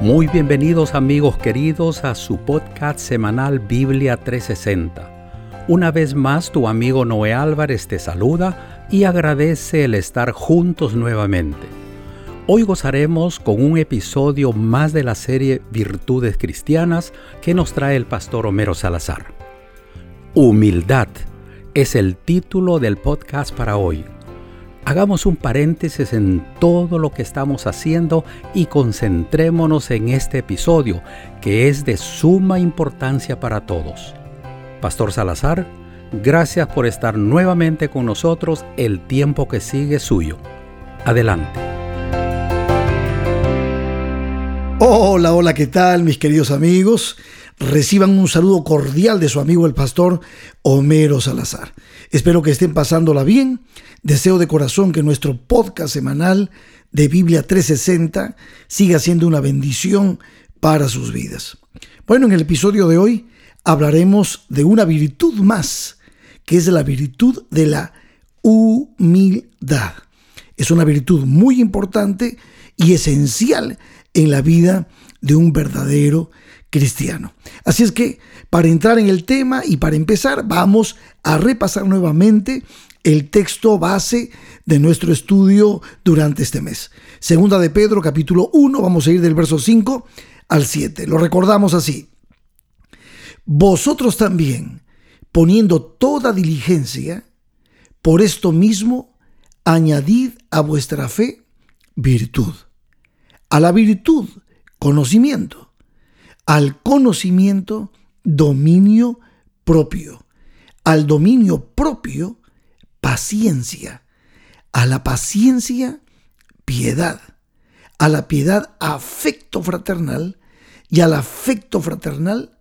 Muy bienvenidos amigos queridos a su podcast semanal Biblia 360. Una vez más tu amigo Noé Álvarez te saluda y agradece el estar juntos nuevamente. Hoy gozaremos con un episodio más de la serie Virtudes Cristianas que nos trae el pastor Homero Salazar. Humildad es el título del podcast para hoy Hagamos un paréntesis en todo lo que estamos haciendo y concentrémonos en este episodio que es de suma importancia para todos. Pastor Salazar, gracias por estar nuevamente con nosotros el tiempo que sigue suyo. Adelante. Hola, hola, ¿qué tal mis queridos amigos? Reciban un saludo cordial de su amigo el pastor Homero Salazar. Espero que estén pasándola bien Deseo de corazón que nuestro podcast semanal de Biblia 360 siga siendo una bendición para sus vidas. Bueno, en el episodio de hoy hablaremos de una virtud más, que es la virtud de la humildad. Es una virtud muy importante y esencial en la vida de un verdadero cristiano. Así es que para entrar en el tema y para empezar vamos a repasar nuevamente el texto base de nuestro estudio durante este mes. Segunda de Pedro, capítulo 1, vamos a ir del verso 5 al 7. Lo recordamos así. Vosotros también, poniendo toda diligencia, por esto mismo, añadid a vuestra fe virtud. A la virtud, conocimiento. Al conocimiento, dominio propio. Al dominio propio, paciencia. A la paciencia, piedad. A la piedad, afecto fraternal. Y al afecto fraternal,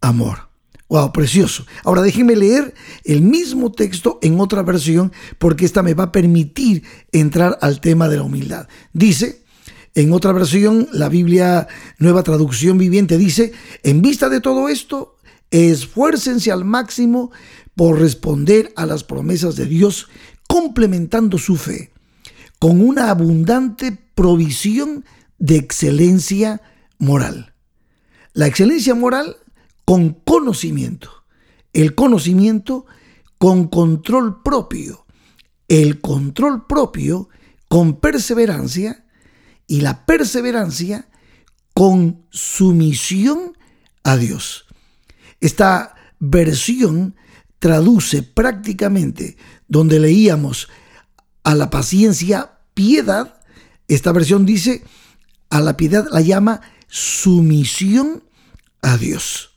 amor. Wow, precioso. Ahora déjenme leer el mismo texto en otra versión porque esta me va a permitir entrar al tema de la humildad. Dice, en otra versión, la Biblia Nueva Traducción Viviente dice, en vista de todo esto, esfuércense al máximo por responder a las promesas de Dios, complementando su fe con una abundante provisión de excelencia moral. La excelencia moral con conocimiento, el conocimiento con control propio, el control propio con perseverancia y la perseverancia con sumisión a Dios. Esta versión traduce prácticamente donde leíamos a la paciencia piedad, esta versión dice a la piedad la llama sumisión a Dios.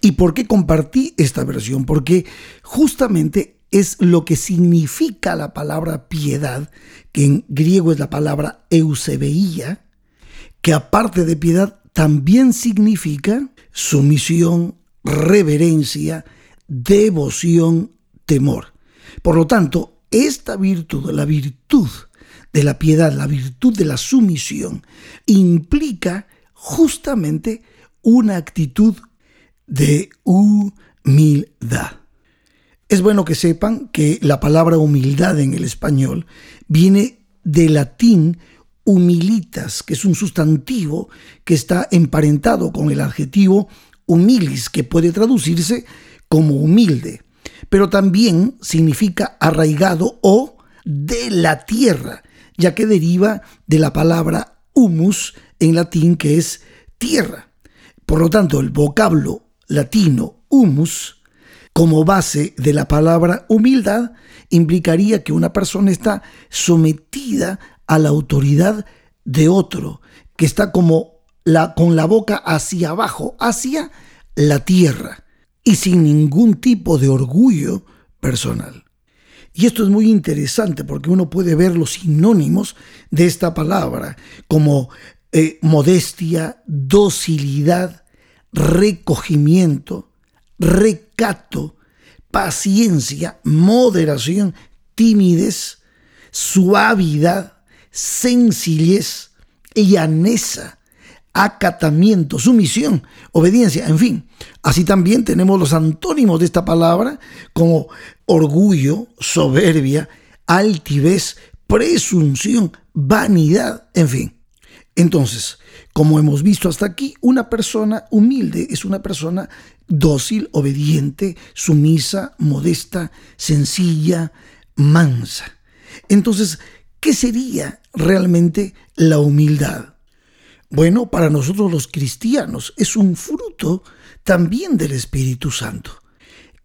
¿Y por qué compartí esta versión? Porque justamente es lo que significa la palabra piedad, que en griego es la palabra eusebeía, que aparte de piedad también significa sumisión, reverencia, devoción, temor. Por lo tanto, esta virtud, la virtud de la piedad, la virtud de la sumisión, implica justamente una actitud de humildad. Es bueno que sepan que la palabra humildad en el español viene del latín humilitas, que es un sustantivo que está emparentado con el adjetivo humilis, que puede traducirse como humilde, pero también significa arraigado o de la tierra, ya que deriva de la palabra humus en latín que es tierra. Por lo tanto, el vocablo latino humus, como base de la palabra humildad, implicaría que una persona está sometida a la autoridad de otro, que está como la, con la boca hacia abajo, hacia la tierra y sin ningún tipo de orgullo personal. Y esto es muy interesante porque uno puede ver los sinónimos de esta palabra como eh, modestia, docilidad, recogimiento, recato, paciencia, moderación, timidez, suavidad, sencillez, llaneza, acatamiento, sumisión, obediencia, en fin. Así también tenemos los antónimos de esta palabra como orgullo, soberbia, altivez, presunción, vanidad, en fin. Entonces, como hemos visto hasta aquí, una persona humilde es una persona dócil, obediente, sumisa, modesta, sencilla, mansa. Entonces, ¿qué sería realmente la humildad? Bueno, para nosotros los cristianos es un fruto también del Espíritu Santo,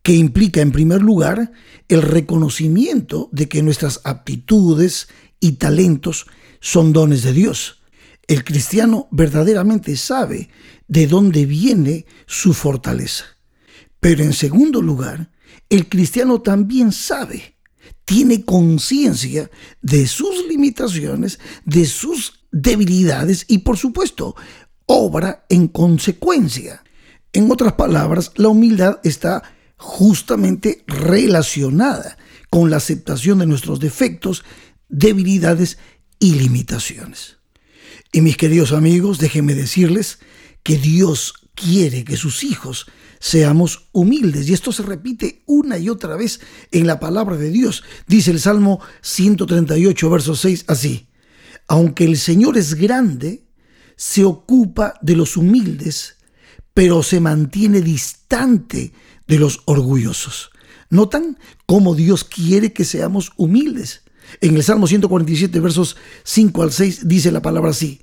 que implica en primer lugar el reconocimiento de que nuestras aptitudes y talentos son dones de Dios. El cristiano verdaderamente sabe de dónde viene su fortaleza. Pero en segundo lugar, el cristiano también sabe, tiene conciencia de sus limitaciones, de sus debilidades y por supuesto obra en consecuencia. En otras palabras, la humildad está justamente relacionada con la aceptación de nuestros defectos, debilidades y limitaciones. Y mis queridos amigos, déjenme decirles que Dios quiere que sus hijos seamos humildes. Y esto se repite una y otra vez en la palabra de Dios. Dice el Salmo 138, verso 6 así aunque el Señor es grande, se ocupa de los humildes, pero se mantiene distante de los orgullosos. ¿Notan cómo Dios quiere que seamos humildes? En el Salmo 147, versos 5 al 6, dice la palabra así.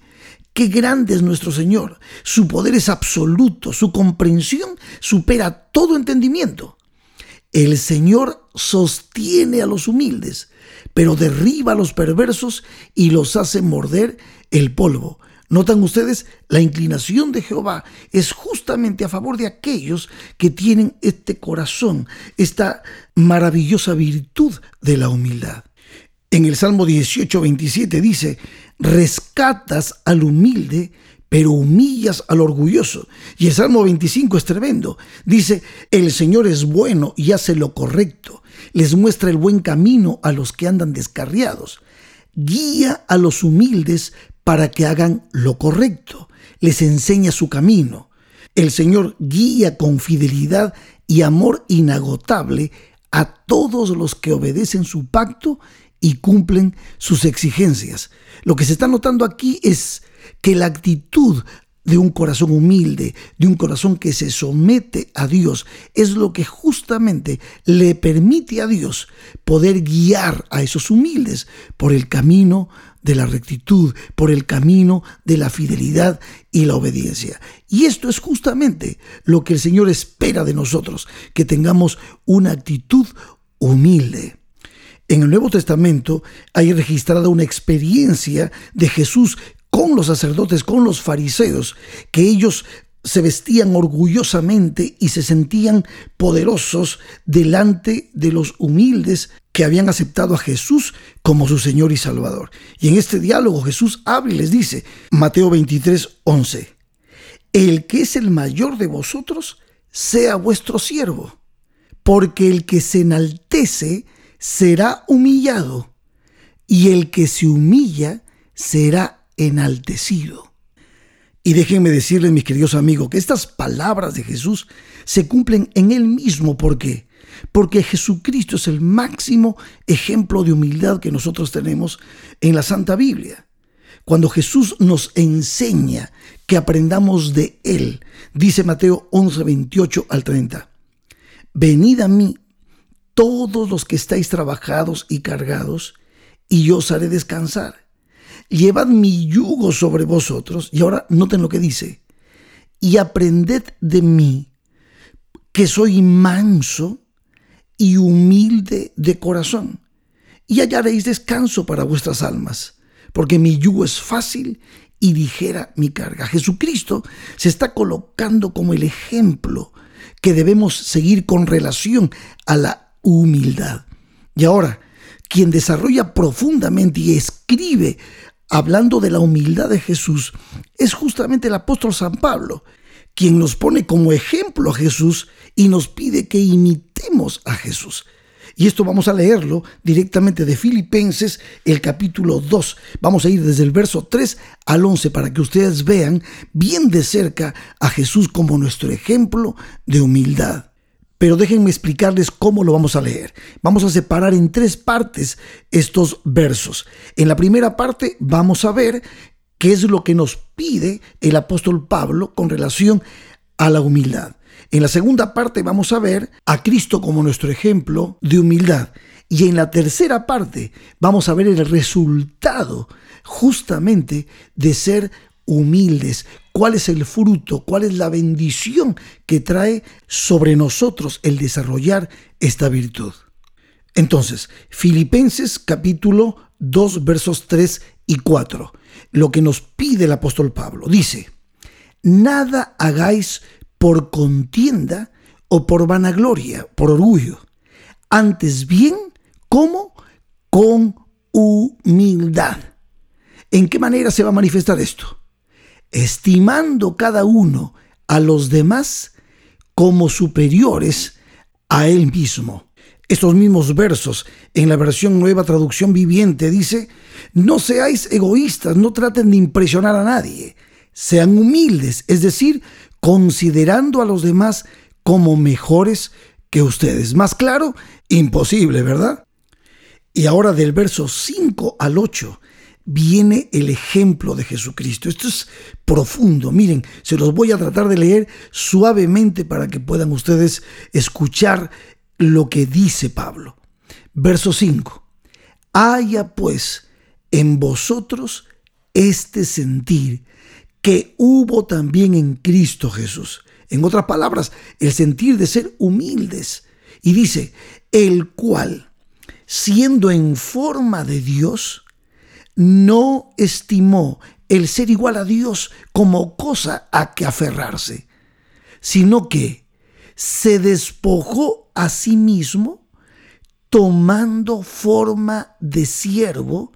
Qué grande es nuestro Señor. Su poder es absoluto. Su comprensión supera todo entendimiento. El Señor sostiene a los humildes, pero derriba a los perversos y los hace morder el polvo. Notan ustedes, la inclinación de Jehová es justamente a favor de aquellos que tienen este corazón, esta maravillosa virtud de la humildad. En el Salmo 18, 27 dice, rescatas al humilde, pero humillas al orgulloso. Y el Salmo 25 es tremendo. Dice, el Señor es bueno y hace lo correcto les muestra el buen camino a los que andan descarriados, guía a los humildes para que hagan lo correcto, les enseña su camino. El Señor guía con fidelidad y amor inagotable a todos los que obedecen su pacto y cumplen sus exigencias. Lo que se está notando aquí es que la actitud de un corazón humilde, de un corazón que se somete a Dios, es lo que justamente le permite a Dios poder guiar a esos humildes por el camino de la rectitud, por el camino de la fidelidad y la obediencia. Y esto es justamente lo que el Señor espera de nosotros, que tengamos una actitud humilde. En el Nuevo Testamento hay registrada una experiencia de Jesús con los sacerdotes, con los fariseos, que ellos se vestían orgullosamente y se sentían poderosos delante de los humildes que habían aceptado a Jesús como su Señor y Salvador. Y en este diálogo Jesús habla y les dice, Mateo 23, 11, el que es el mayor de vosotros, sea vuestro siervo, porque el que se enaltece será humillado, y el que se humilla será enaltecido. Y déjenme decirles, mis queridos amigos, que estas palabras de Jesús se cumplen en Él mismo. ¿Por qué? Porque Jesucristo es el máximo ejemplo de humildad que nosotros tenemos en la Santa Biblia. Cuando Jesús nos enseña que aprendamos de Él, dice Mateo 11, 28 al 30, Venid a mí todos los que estáis trabajados y cargados, y yo os haré descansar llevad mi yugo sobre vosotros. Y ahora noten lo que dice. Y aprended de mí, que soy manso y humilde de corazón. Y hallaréis descanso para vuestras almas, porque mi yugo es fácil y ligera mi carga. Jesucristo se está colocando como el ejemplo que debemos seguir con relación a la humildad. Y ahora, quien desarrolla profundamente y escribe hablando de la humildad de Jesús, es justamente el apóstol San Pablo, quien nos pone como ejemplo a Jesús y nos pide que imitemos a Jesús. Y esto vamos a leerlo directamente de Filipenses, el capítulo 2. Vamos a ir desde el verso 3 al 11 para que ustedes vean bien de cerca a Jesús como nuestro ejemplo de humildad. Pero déjenme explicarles cómo lo vamos a leer. Vamos a separar en tres partes estos versos. En la primera parte vamos a ver qué es lo que nos pide el apóstol Pablo con relación a la humildad. En la segunda parte vamos a ver a Cristo como nuestro ejemplo de humildad. Y en la tercera parte vamos a ver el resultado justamente de ser humildes, cuál es el fruto, cuál es la bendición que trae sobre nosotros el desarrollar esta virtud. Entonces, Filipenses capítulo 2 versos 3 y 4, lo que nos pide el apóstol Pablo, dice, nada hagáis por contienda o por vanagloria, por orgullo, antes bien, como con humildad. ¿En qué manera se va a manifestar esto? Estimando cada uno a los demás como superiores a él mismo. Estos mismos versos en la versión nueva traducción viviente dice, no seáis egoístas, no traten de impresionar a nadie, sean humildes, es decir, considerando a los demás como mejores que ustedes. Más claro, imposible, ¿verdad? Y ahora del verso 5 al 8 viene el ejemplo de Jesucristo. Esto es profundo. Miren, se los voy a tratar de leer suavemente para que puedan ustedes escuchar lo que dice Pablo. Verso 5. Haya pues en vosotros este sentir que hubo también en Cristo Jesús. En otras palabras, el sentir de ser humildes. Y dice, el cual, siendo en forma de Dios, no estimó el ser igual a Dios como cosa a que aferrarse, sino que se despojó a sí mismo tomando forma de siervo,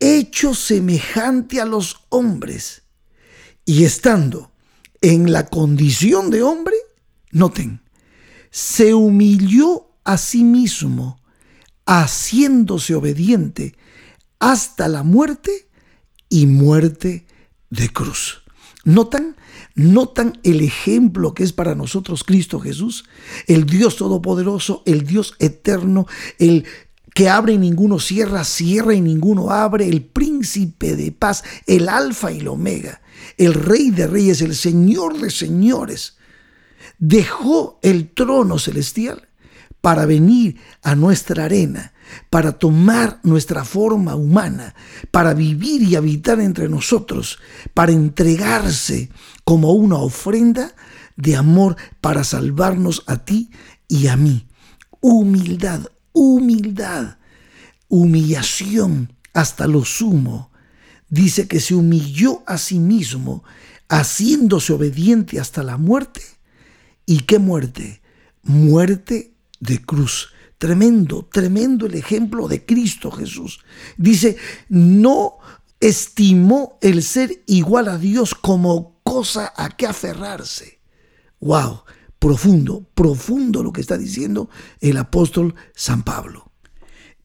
hecho semejante a los hombres, y estando en la condición de hombre, noten, se humilló a sí mismo, haciéndose obediente hasta la muerte y muerte de cruz. ¿Notan? ¿Notan el ejemplo que es para nosotros Cristo Jesús? El Dios Todopoderoso, el Dios Eterno, el que abre y ninguno cierra, cierra y ninguno abre, el príncipe de paz, el alfa y el omega, el rey de reyes, el señor de señores. Dejó el trono celestial para venir a nuestra arena, para tomar nuestra forma humana, para vivir y habitar entre nosotros, para entregarse como una ofrenda de amor para salvarnos a ti y a mí. Humildad, humildad, humillación hasta lo sumo. Dice que se humilló a sí mismo, haciéndose obediente hasta la muerte. ¿Y qué muerte? Muerte de cruz. Tremendo, tremendo el ejemplo de Cristo Jesús. Dice, no estimó el ser igual a Dios como cosa a que aferrarse. ¡Wow! Profundo, profundo lo que está diciendo el apóstol San Pablo.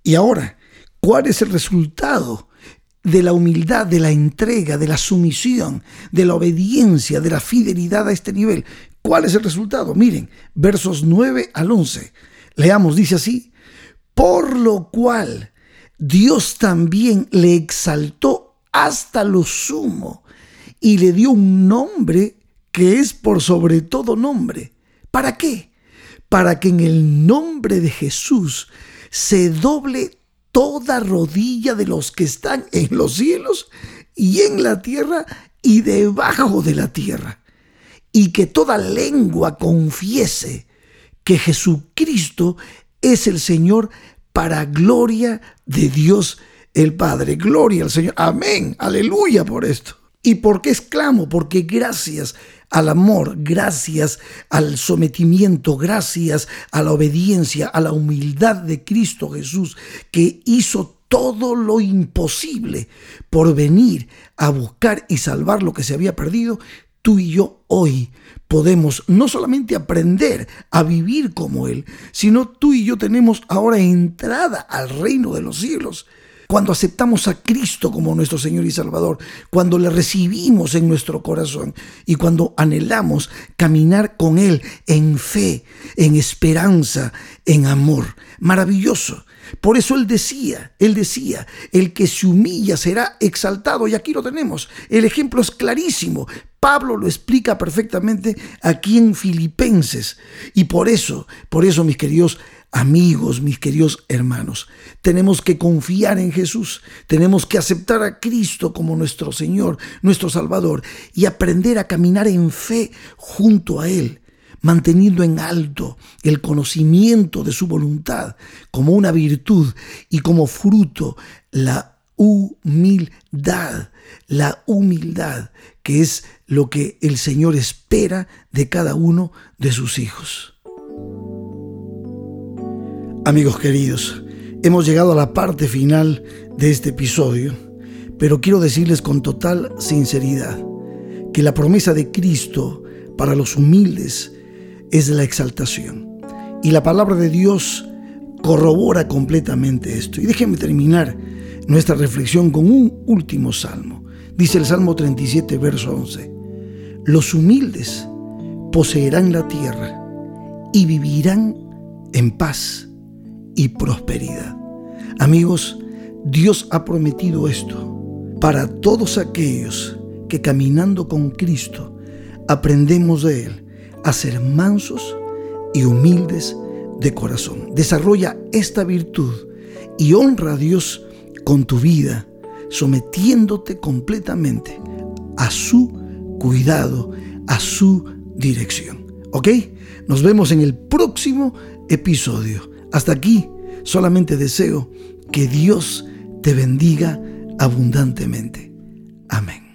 Y ahora, ¿cuál es el resultado de la humildad, de la entrega, de la sumisión, de la obediencia, de la fidelidad a este nivel? ¿Cuál es el resultado? Miren, versos 9 al 11. Leamos, dice así, por lo cual Dios también le exaltó hasta lo sumo y le dio un nombre que es por sobre todo nombre. ¿Para qué? Para que en el nombre de Jesús se doble toda rodilla de los que están en los cielos y en la tierra y debajo de la tierra y que toda lengua confiese que Jesucristo es el Señor para gloria de Dios el Padre. Gloria al Señor. Amén. Aleluya por esto. ¿Y por qué exclamo? Porque gracias al amor, gracias al sometimiento, gracias a la obediencia, a la humildad de Cristo Jesús, que hizo todo lo imposible por venir a buscar y salvar lo que se había perdido, tú y yo hoy podemos no solamente aprender a vivir como Él, sino tú y yo tenemos ahora entrada al reino de los cielos. Cuando aceptamos a Cristo como nuestro Señor y Salvador, cuando le recibimos en nuestro corazón y cuando anhelamos caminar con Él en fe, en esperanza, en amor. Maravilloso. Por eso él decía, él decía, el que se humilla será exaltado. Y aquí lo tenemos. El ejemplo es clarísimo. Pablo lo explica perfectamente aquí en Filipenses. Y por eso, por eso, mis queridos amigos, mis queridos hermanos, tenemos que confiar en Jesús. Tenemos que aceptar a Cristo como nuestro Señor, nuestro Salvador, y aprender a caminar en fe junto a Él manteniendo en alto el conocimiento de su voluntad como una virtud y como fruto la humildad, la humildad que es lo que el Señor espera de cada uno de sus hijos. Amigos queridos, hemos llegado a la parte final de este episodio, pero quiero decirles con total sinceridad que la promesa de Cristo para los humildes es la exaltación. Y la palabra de Dios corrobora completamente esto. Y déjenme terminar nuestra reflexión con un último salmo. Dice el Salmo 37, verso 11. Los humildes poseerán la tierra y vivirán en paz y prosperidad. Amigos, Dios ha prometido esto para todos aquellos que caminando con Cristo aprendemos de Él a ser mansos y humildes de corazón. Desarrolla esta virtud y honra a Dios con tu vida, sometiéndote completamente a su cuidado, a su dirección. ¿Ok? Nos vemos en el próximo episodio. Hasta aquí solamente deseo que Dios te bendiga abundantemente. Amén.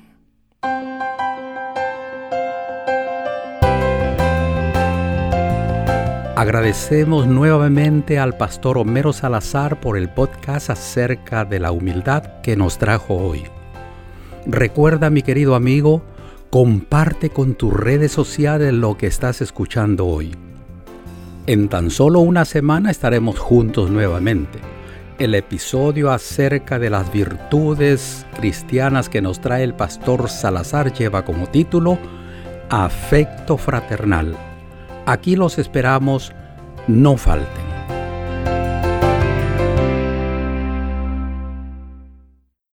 Agradecemos nuevamente al pastor Homero Salazar por el podcast acerca de la humildad que nos trajo hoy. Recuerda, mi querido amigo, comparte con tus redes sociales lo que estás escuchando hoy. En tan solo una semana estaremos juntos nuevamente. El episodio acerca de las virtudes cristianas que nos trae el pastor Salazar lleva como título Afecto Fraternal Aquí los esperamos, no falten.